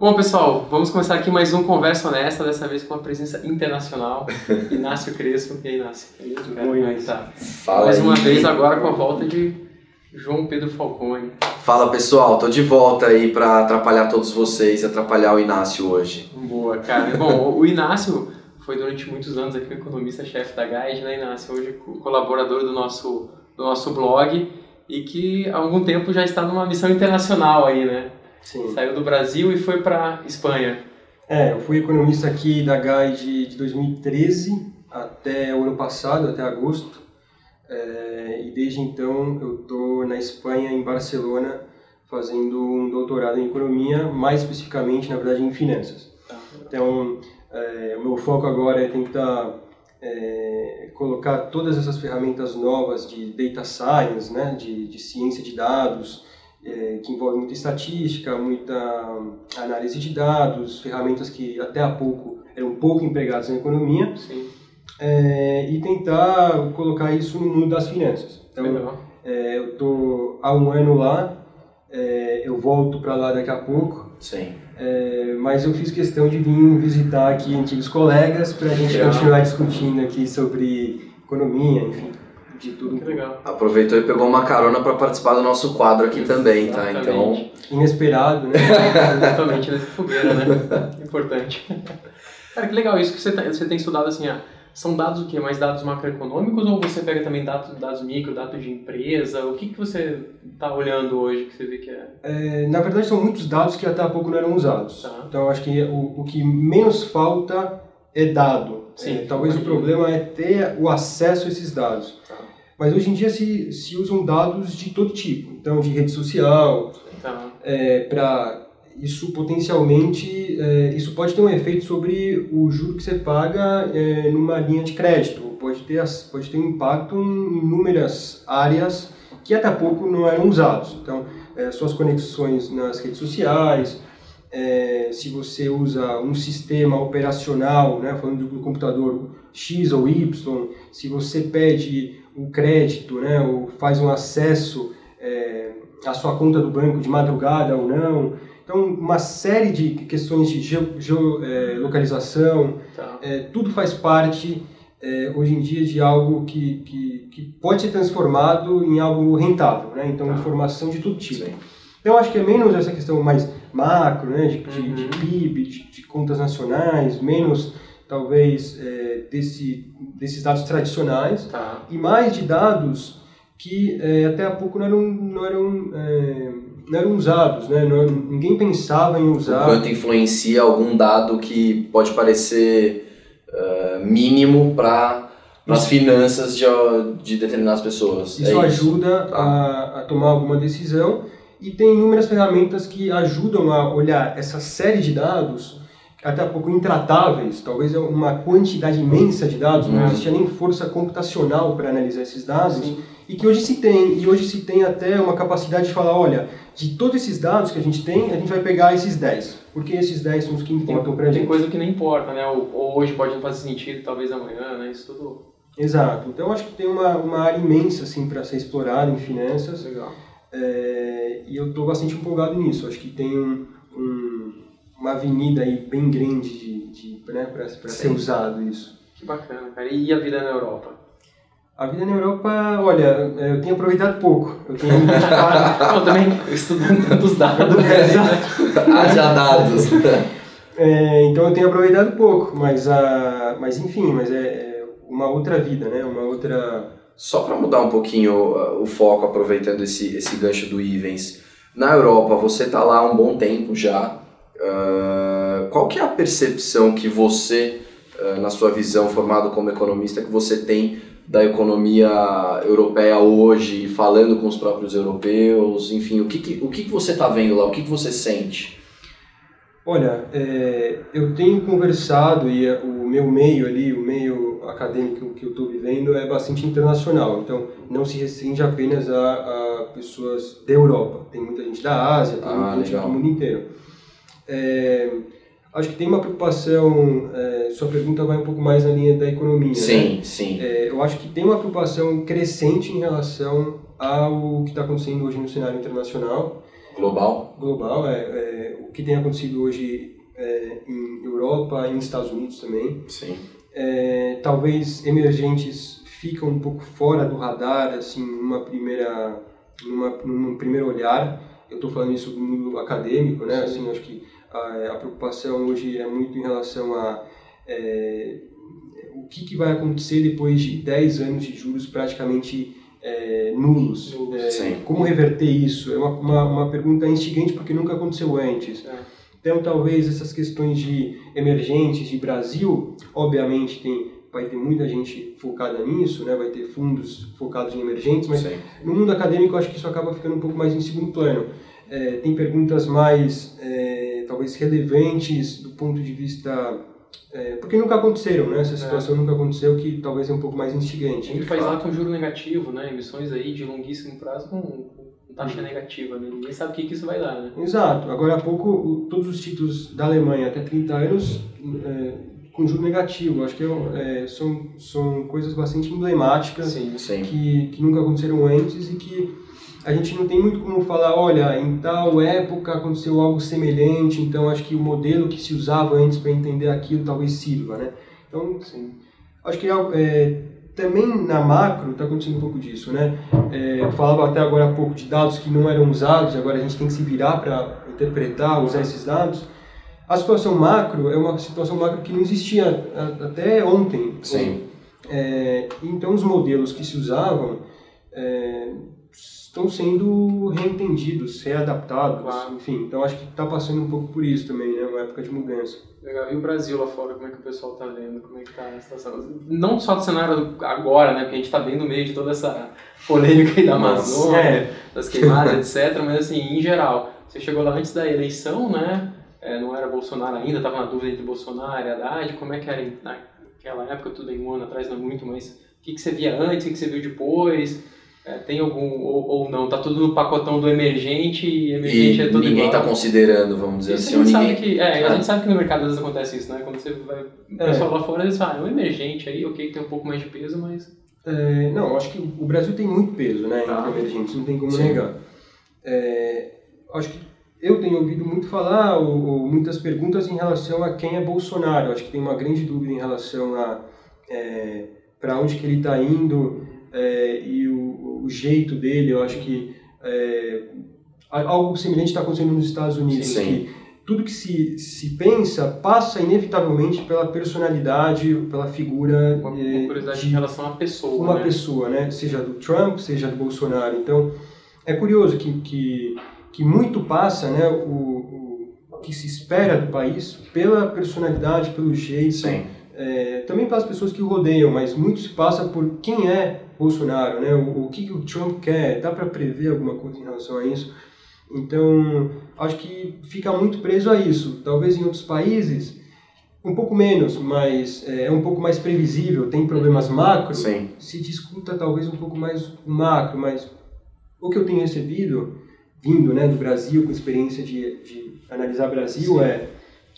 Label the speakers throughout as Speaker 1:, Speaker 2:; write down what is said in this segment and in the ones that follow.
Speaker 1: Bom, pessoal, vamos começar aqui mais um Conversa Honesta, dessa vez com uma presença internacional. Inácio Crespo. E aí, Inácio? Beleza, cara? Como é que tá?
Speaker 2: Fala
Speaker 1: Mais
Speaker 2: aí.
Speaker 1: uma vez agora com a volta de João Pedro Falcone.
Speaker 2: Fala pessoal, tô de volta aí pra atrapalhar todos vocês e atrapalhar o Inácio hoje.
Speaker 1: Boa, cara. Bom, o Inácio foi durante muitos anos aqui o economista-chefe da Guide, né, Inácio? Hoje co- colaborador do nosso, do nosso blog e que há algum tempo já está numa missão internacional aí, né?
Speaker 3: Sim.
Speaker 1: Saiu do Brasil e foi para Espanha.
Speaker 3: É, eu fui economista aqui da Guide de 2013 até o ano passado, até agosto. É, e desde então eu estou na Espanha, em Barcelona, fazendo um doutorado em economia, mais especificamente, na verdade, em finanças. Então, é, o meu foco agora é tentar é, colocar todas essas ferramentas novas de data science, né, de, de ciência de dados, é, que envolve muita estatística, muita análise de dados, ferramentas que até há pouco eram pouco empregadas na economia, é, e tentar colocar isso no mundo das finanças. Então, é, eu estou há um ano lá, é, eu volto para lá daqui a pouco,
Speaker 2: Sim.
Speaker 3: é, mas eu fiz questão de vir visitar aqui antigos colegas para a gente
Speaker 1: Legal.
Speaker 3: continuar discutindo aqui sobre economia, enfim, de tudo
Speaker 1: Que legal.
Speaker 2: Aproveitou e pegou uma carona pra participar do nosso quadro aqui também, tá? Então,
Speaker 1: Exatamente.
Speaker 3: Inesperado, né?
Speaker 1: Exatamente, nessa fogueira, né? Importante. Cara, que legal isso que você, tá- você tem estudado assim, ah, são dados o quê? Mais dados macroeconômicos ou você pega também dados, dados micro, dados de empresa? O que, que você está olhando hoje que você vê que é...
Speaker 3: É, na verdade, são muitos dados que até há pouco não eram usados.
Speaker 1: Tá.
Speaker 3: Então, acho que o, o que menos falta é dado.
Speaker 1: Sim,
Speaker 3: É, talvez o problema é ter o acesso a esses dados.
Speaker 1: Tá.
Speaker 3: Mas hoje em dia se, se usam dados de todo tipo. Então, de rede social,
Speaker 1: Tá.
Speaker 3: é, para isso potencialmente é, isso pode ter um efeito sobre o juro que você paga é, numa linha de crédito pode ter pode ter um impacto em inúmeras áreas que até pouco não eram usados então é, suas conexões nas redes sociais é, se você usa um sistema operacional né falando do computador X ou Y se você pede o crédito né ou faz um acesso é, a sua conta do banco de madrugada ou não. Então, uma série de questões de geolocalização,
Speaker 1: Tá.
Speaker 3: é, tudo faz parte, é, hoje em dia, de algo que, que, que pode ser transformado em algo rentável. Né? Então,
Speaker 1: Tá.
Speaker 3: informação de todo tipo.
Speaker 2: Sim.
Speaker 3: Então, acho que é menos essa questão mais macro, né? de, de, de
Speaker 1: Uhum.
Speaker 3: PIB, de, de contas nacionais, menos, talvez, é, desse, desses dados tradicionais
Speaker 1: Tá.
Speaker 3: e mais de dados que é, até há pouco não eram, não eram, é, não eram usados, né? Não- ninguém pensava em
Speaker 2: o
Speaker 3: usar.
Speaker 2: quanto influencia algum dado que pode parecer eh, mínimo para as finanças de, de determinadas pessoas.
Speaker 3: Isso
Speaker 2: é
Speaker 3: ajuda
Speaker 2: Tá.
Speaker 3: a, a tomar alguma decisão e tem inúmeras ferramentas que ajudam a olhar essa série de dados até pouco intratáveis, talvez é uma quantidade imensa de dados, não
Speaker 2: Uhum.
Speaker 3: existia nem força computacional para analisar esses dados.
Speaker 1: Sim.
Speaker 3: e que hoje se tem, e hoje se tem até uma capacidade de falar, olha, de todos esses dados que a gente tem, a gente vai pegar esses 10, porque esses 10 são os que importam pra
Speaker 1: Tem
Speaker 3: gente.
Speaker 1: coisa que não importa, né? Ou, ou hoje pode não fazer sentido, talvez amanhã, né? Isso tudo
Speaker 3: Exato. Então acho que tem uma, uma área imensa assim para ser explorada em finanças,
Speaker 1: legal.
Speaker 3: É, e eu estou bastante empolgado nisso. Acho que tem um, um- uma avenida aí bem grande de, de, né, para ser usado isso.
Speaker 1: Que bacana, cara. E a vida na Europa?
Speaker 3: A vida na Europa, olha, é, eu tenho aproveitado pouco. Eu tenho me dedicado
Speaker 1: Eu também estudando tantos dados.
Speaker 3: Exato.
Speaker 2: Haja dados.
Speaker 3: É, então eu tenho aproveitado pouco, mas, a, mas enfim, mas é, é uma outra vida, né? Uma outra...
Speaker 2: Só para mudar um pouquinho uh, o foco, aproveitando esse, esse gancho do Ivens. Na Europa, você está lá há um bom tempo já. Uh, qual que é a percepção que você, uh, na sua visão, formado como economista, que você tem da economia europeia hoje, falando com os próprios europeus, enfim, o que, que, o que, que você está vendo lá, o que, que você sente?
Speaker 3: Olha, é, eu tenho conversado e é, o meu meio ali, o meio acadêmico que eu estou vivendo é bastante internacional. Então, não se restringe apenas a, a pessoas da Europa. Tem muita gente da Ásia, tem
Speaker 2: Ah,
Speaker 3: muita gente
Speaker 2: legal.
Speaker 3: do mundo inteiro. É, acho que tem uma preocupação, é, sua pergunta vai um pouco mais na linha da economia. né?
Speaker 2: Sim, sim.
Speaker 3: É, eu acho que tem uma preocupação crescente em relação ao que está acontecendo hoje no cenário internacional.
Speaker 2: Global?
Speaker 3: Global, é, é o que tem acontecido hoje é, em Europa e nos Estados Unidos também.
Speaker 2: Sim.
Speaker 3: É, talvez emergentes ficam um pouco fora do radar, assim, numa primeira, numa, num primeiro olhar. Eu estou falando isso do mundo acadêmico, né? Assim, acho que a, a, preocupação hoje é muito em relação a é, o que, que, vai acontecer depois de 10 anos de juros praticamente é, nulos. É, como reverter isso? É uma, uma, uma, pergunta instigante porque nunca aconteceu antes. É. Então, talvez essas questões de emergentes de Brasil, obviamente tem vai ter muita gente focada nisso, né? Vai ter fundos focados em emergentes, mas Sim. no mundo acadêmico eu acho que isso acaba ficando um pouco mais em segundo plano. É, tem perguntas mais é, talvez relevantes do ponto de vista é, porque nunca aconteceram, né? Essa situação é. nunca aconteceu, que talvez é um pouco mais instigante.
Speaker 1: Ele faz lá com juro negativo, né? Emissões aí de longuíssimo prazo com taxa uhum. negativa, né? Ninguém sabe o que, que isso vai dar, né?
Speaker 3: Exato. Agora há pouco, o, todos os títulos da Alemanha até 30 anos é, com juro negativo. Acho que é, são, são coisas bastante emblemáticas
Speaker 2: sim, sim.
Speaker 3: Que, que nunca aconteceram antes e que a gente não tem muito como falar, olha, em tal época aconteceu algo semelhante, então acho que o modelo que se usava antes para entender aquilo talvez sirva, né? Então, sim, acho que é, também na macro está acontecendo um pouco disso, né? É, eu falava até agora há pouco de dados que não eram usados, agora a gente tem que se virar para interpretar, usar esses dados. A situação macro é uma situação macro que não existia até ontem.
Speaker 2: Sim.
Speaker 3: É, então, os modelos que se usavam é, estão sendo reentendidos, readaptados, claro. enfim. Então, acho que está passando um pouco por isso também, né? Uma época de mudança.
Speaker 1: Legal. E o Brasil lá fora, como é que o pessoal está vendo? Como é que está a situação? Não só do cenário agora, né? Porque a gente está bem no meio de toda essa polêmica aí da Amazônia, é. das queimadas, etc. Mas, assim, em geral, você chegou lá antes da eleição, né? é, não era Bolsonaro ainda, estava na dúvida entre Bolsonaro e Haddad, como é que era naquela época, tudo em um ano atrás, não é muito, mas o que, que você via antes, o que, que você viu depois? É, tem algum, ou, ou, não, tá tudo no pacotão do emergente e emergente
Speaker 2: e
Speaker 1: é tudo
Speaker 2: ninguém está considerando, vamos dizer
Speaker 1: isso
Speaker 2: assim.
Speaker 1: A
Speaker 2: gente,
Speaker 1: ninguém... que, é, a gente sabe que no mercado às vezes acontece isso, né? Quando você vai, o pessoal é. lá fora, eles falam, ah, é um emergente aí, ok, tem um pouco mais de peso, mas...
Speaker 3: É, não, acho que o Brasil tem muito peso, né, ah. em emergentes, não tem como Sim. negar. É, acho que eu tenho ouvido muito falar, ou, ou, muitas perguntas em relação a quem é Bolsonaro. Acho que tem uma grande dúvida em relação a é, para onde que ele está indo é, e o, o, jeito dele. Eu acho que é, algo semelhante está acontecendo nos Estados Unidos.
Speaker 2: Sim.
Speaker 3: Que tudo que se, se pensa passa inevitavelmente pela personalidade, pela figura.
Speaker 1: Uma, uma é, curiosidade de, em relação à pessoa.
Speaker 3: Uma
Speaker 1: né?
Speaker 3: pessoa, né? Seja do Trump, seja do Bolsonaro. Então, é curioso que, que que muito passa, né, o, o que se espera do país pela personalidade, pelo jeito, é, também pelas pessoas que o rodeiam, mas muito se passa por quem é Bolsonaro, né, o, o que, que o Trump quer, dá para prever alguma coisa em relação a isso? Então, acho que fica muito preso a isso. Talvez em outros países um pouco menos, mas é, é um pouco mais previsível, tem problemas macro,
Speaker 2: Sim.
Speaker 3: se discuta talvez um pouco mais macro, mas o que eu tenho recebido vindo né, do Brasil, com experiência de, de analisar Brasil, é,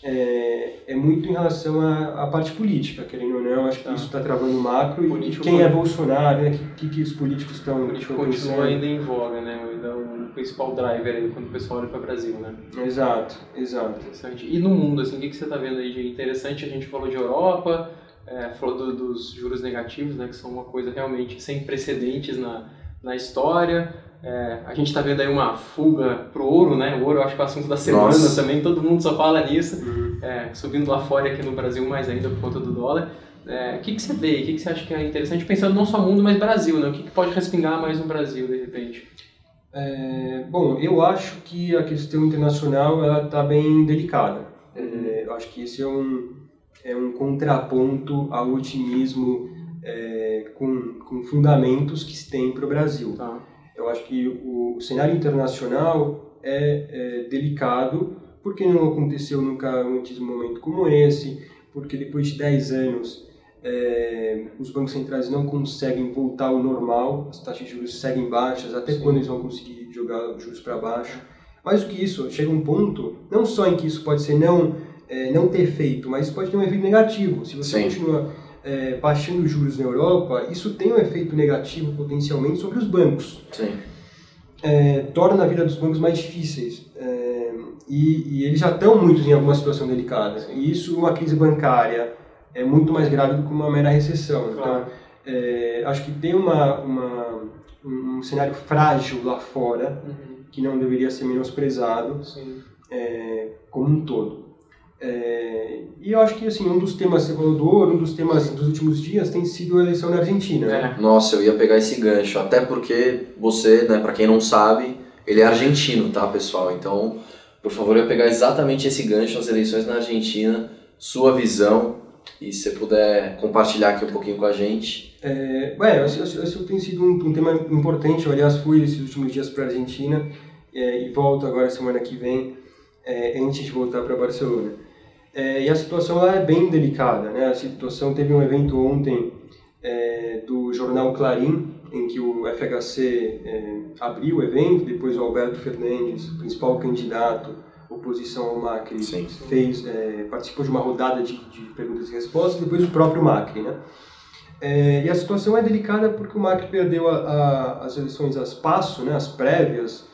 Speaker 3: é, é, muito em relação à, à, parte política, querendo ou não. Acho que tá. isso está travando macro. Político e quem é Bolsonaro, né? O que, que, os políticos estão. O
Speaker 1: político continua ainda em voga, né? Ainda é o principal driver aí quando o pessoal olha para o Brasil, né?
Speaker 3: Exato, exato.
Speaker 1: Interessante. E no mundo, assim, o que, que você está vendo aí de interessante? A gente falou de Europa, é, falou do, dos juros negativos, né? Que são uma coisa realmente sem precedentes na, na história. É, a gente está vendo aí uma fuga pro ouro, né? O ouro eu acho que é o assunto da semana Nossa. também, todo mundo só fala nisso. Uhum. É, subindo lá fora aqui no Brasil mais ainda por conta do dólar. É, o que, que você vê? O que, que você acha que é interessante? Pensando não só mundo, mas Brasil, né? O que, que pode respingar mais no Brasil, de repente?
Speaker 3: É, bom, eu acho que a questão internacional ela está bem delicada. É, eu acho que esse é um, é um contraponto ao otimismo é, com, com fundamentos que se tem para o Brasil.
Speaker 1: Tá.
Speaker 3: Eu acho que o cenário internacional é, é delicado porque não aconteceu nunca antes um momento como esse, porque depois de 10 anos é, os bancos centrais não conseguem voltar ao normal, as taxas de juros seguem baixas, até Sim. quando eles vão conseguir jogar os juros para baixo. Mais do que isso, chega um ponto, não só em que isso pode ser não, é, não ter efeito, mas pode ter um efeito negativo. Se você Sim. continua é, baixando os juros na Europa, isso tem um efeito negativo potencialmente sobre os bancos.
Speaker 2: Sim.
Speaker 3: é, torna a vida dos bancos mais difíceis. É, e, e, eles já estão muitos em alguma situação delicada. E isso, uma crise bancária, é muito mais grave do que uma mera recessão. Então, claro. Então, é, acho que tem uma, uma, um cenário frágil lá fora uhum. que não deveria ser menosprezado é, como um todo. Eu acho que assim um dos temas você falou do ouro, um dos temas dos últimos dias tem sido a eleição na Argentina. Né?
Speaker 2: É. Nossa, eu ia pegar esse gancho, até porque você, né, para quem não sabe, ele é argentino, tá, pessoal? Então, por favor, eu ia pegar exatamente esse gancho, as eleições na Argentina, sua visão e se você puder compartilhar aqui um pouquinho com a gente.
Speaker 3: É, é esse, esse tem sido um, um, tema importante. Eu, aliás, fui esses últimos dias para a Argentina é, e volto agora semana que vem, é, antes de voltar para Barcelona. É, e a situação lá é bem delicada, né? A situação teve um evento ontem é, do jornal Clarim, em que o FHC é, abriu o evento, depois o Alberto Fernandes, o principal candidato oposição ao Macri, sim, sim. fez é, participou de uma rodada de, de, perguntas e respostas, depois o próprio Macri, né? É, e a situação é delicada porque o Macri perdeu a, a, as eleições às passo, né, as prévias,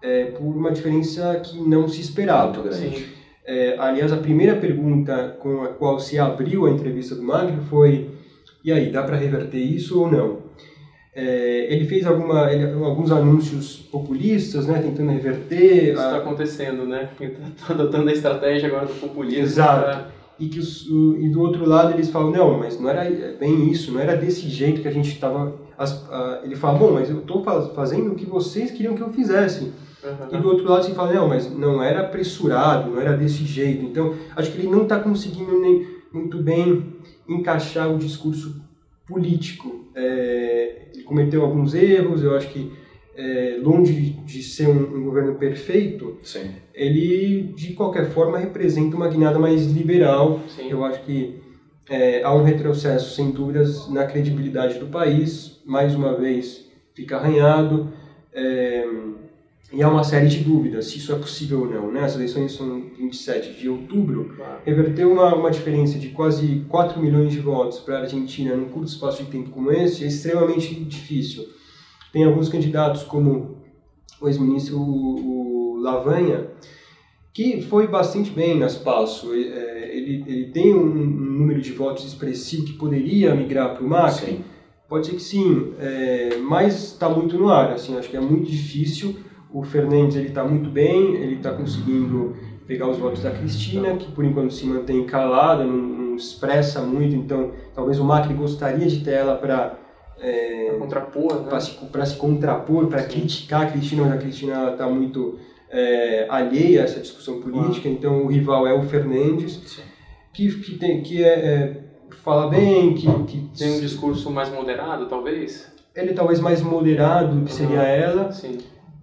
Speaker 3: é, por uma diferença que não se esperava. Muito grande. É, aliás, a primeira pergunta com a qual se abriu a entrevista do Magno foi: e aí, dá para reverter isso ou não? É, ele fez alguma, ele, alguns anúncios populistas, né, tentando reverter.
Speaker 1: Isso está a... acontecendo, né? Está adotando a estratégia agora do populismo.
Speaker 3: Exato. Pra... E, que os, o, e do outro lado eles falam: não, mas não era bem isso, não era desse jeito que a gente estava. Ele fala: bom, mas eu estou fazendo o que vocês queriam que eu fizesse. Uhum. E do outro lado você fala, não, mas não era apressurado, não era desse jeito. Então, acho que ele não está conseguindo nem muito bem encaixar o discurso político. É, ele cometeu alguns erros, eu acho que é, longe de ser um, um governo perfeito,
Speaker 2: Sim.
Speaker 3: ele de qualquer forma representa uma guinada mais liberal. Sim. Eu acho que é, há um retrocesso, sem dúvidas, na credibilidade do país. Mais uma vez, fica arranhado. É, e há uma série de dúvidas se isso é possível ou não. Né? As eleições são 27 de outubro. Claro. Reverter uma, uma diferença de quase 4 milhões de votos para a Argentina num curto espaço de tempo como esse é extremamente difícil. Tem alguns candidatos, como o ex-ministro Lavanha, que foi bastante bem nas PASSO. É, ele, ele tem um, um número de votos expressivo que poderia migrar para o Macri. Sim. Pode ser que sim, é, mas está muito no ar. Assim, acho que é muito difícil o Fernandes ele está muito bem, ele está conseguindo pegar os votos da Cristina, que por enquanto se mantém calada, não, não expressa muito, então talvez o Macri gostaria de ter ela para
Speaker 1: é, contrapor, né?
Speaker 3: para se, se contrapor, para criticar a Cristina, mas a Cristina está muito é, alheia a essa discussão política, então o rival é o Fernandes, que, que, tem, que é, é, fala bem, que, que
Speaker 1: tem um discurso mais moderado, talvez.
Speaker 3: Ele talvez mais moderado que seria uhum. ela.
Speaker 1: Sim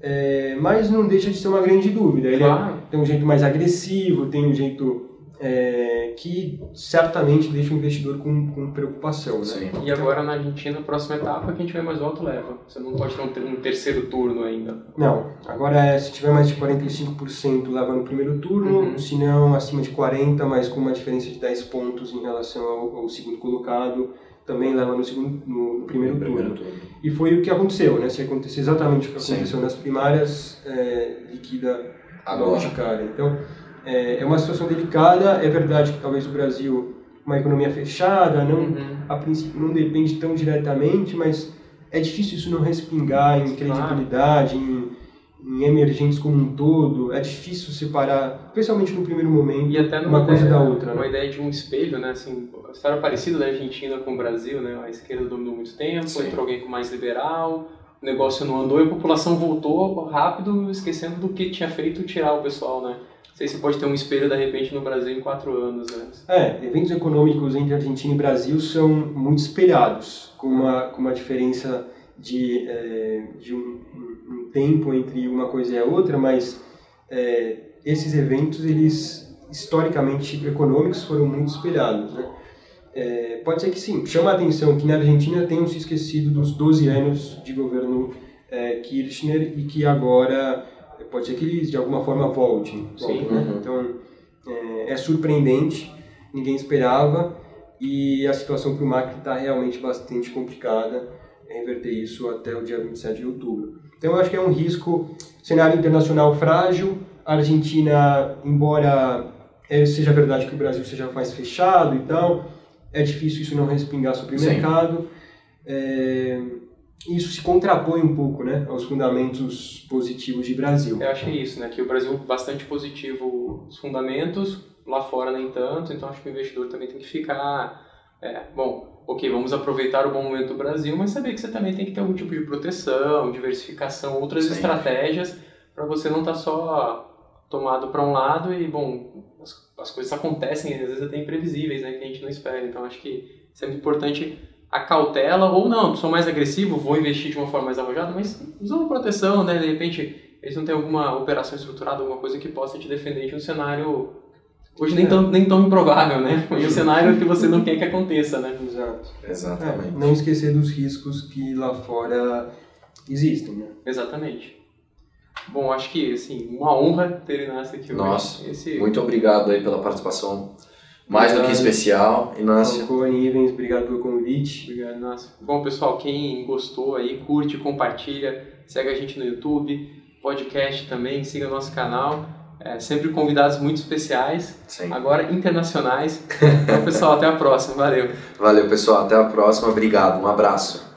Speaker 3: é, mas não deixa de ser uma grande dúvida. Ele é, claro. é, tem um jeito mais agressivo, tem um jeito é, que certamente deixa o investidor com, com preocupação. Né? Sim.
Speaker 1: E agora na Argentina, a próxima etapa, quem tiver mais voto leva. Você não pode ter um, terceiro turno ainda.
Speaker 3: Não, agora é, se tiver mais de 45% leva no primeiro turno, uhum. se não acima de 40%, mas com uma diferença de 10 pontos em relação ao, ao segundo colocado também leva no, segundo, no, no primeiro, primeiro turno. turno. E foi o que aconteceu, né? Se acontecer exatamente o que aconteceu Sim. nas primárias, é, liquida de cara. Então, é, é, uma situação delicada. É verdade que talvez o Brasil, uma economia fechada, não, uhum. a princípio não depende tão diretamente, mas é difícil isso não respingar em credibilidade, em em emergentes como um todo, é difícil separar, especialmente no primeiro momento,
Speaker 1: e até uma coisa da outra. Né? Uma né? ideia de um espelho, né? Assim, a história parecida da Argentina com o Brasil, né? A esquerda dominou muito tempo, Sim. entrou alguém com mais liberal, o negócio não andou e a população voltou rápido, esquecendo do que tinha feito tirar o pessoal, né? Não sei se pode ter um espelho, de repente, no Brasil em quatro anos, né?
Speaker 3: É, eventos econômicos entre Argentina e Brasil são muito espelhados, com uma, com uma diferença de, é, de um, um, tempo entre uma coisa e a outra, mas é, esses eventos, eles historicamente econômicos foram muito espelhados, né? É, pode ser que sim, chama a atenção que na Argentina tenham se esquecido dos 12 anos de governo é, Kirchner e que agora pode ser que eles de alguma forma voltem. voltem né? uhum. Então é, é, surpreendente, ninguém esperava e a situação para o Macri está realmente bastante complicada reverter isso até o dia 27 de outubro. Então eu acho que é um risco, cenário internacional frágil, a Argentina, embora é, seja verdade que o Brasil seja mais fechado e tal, é difícil isso não respingar sobre o
Speaker 2: Sim.
Speaker 3: mercado. É, isso se contrapõe um pouco né, aos fundamentos positivos de Brasil.
Speaker 1: Eu acho que é isso, né? Que o Brasil bastante positivo os fundamentos, lá fora nem tanto, então acho que o investidor também tem que ficar, é, bom, ok, vamos aproveitar o bom momento do Brasil, mas saber que você também tem que ter algum tipo de proteção, diversificação, outras
Speaker 2: Sim.
Speaker 1: estratégias para você não estar só tomado para um lado e, bom, as, as coisas acontecem, às vezes até imprevisíveis, né? Que a gente não espera, então acho que é sempre importante a cautela, ou não, sou mais agressivo, vou investir de uma forma mais arrojada, mas usando proteção, né? De repente, eles não têm alguma operação estruturada, alguma coisa que possa te defender de um cenário hoje nem,
Speaker 3: É.
Speaker 1: tão, nem tão improvável, né? E um cenário que você não quer que aconteça, né?
Speaker 3: Exato. É,
Speaker 2: Exatamente.
Speaker 3: não esquecer dos riscos que lá fora existem. Né?
Speaker 1: Exatamente. Bom, acho que, assim, uma honra ter o Inácio aqui hoje.
Speaker 2: Nossa,
Speaker 1: Esse...
Speaker 2: Muito obrigado aí pela participação. Mais do que
Speaker 3: Obrigado.
Speaker 2: especial, Inácio.
Speaker 3: Falcone, Ivens, obrigado pelo convite.
Speaker 1: Obrigado, Inácio. Bom, pessoal, quem gostou aí, curte, compartilha, segue a gente no YouTube, podcast também, siga nosso canal. É, sempre convidados muito especiais,
Speaker 2: Sim.
Speaker 1: agora internacionais. Então, pessoal, até a próxima. Valeu.
Speaker 2: Valeu, pessoal. Até a próxima. Obrigado. Um abraço.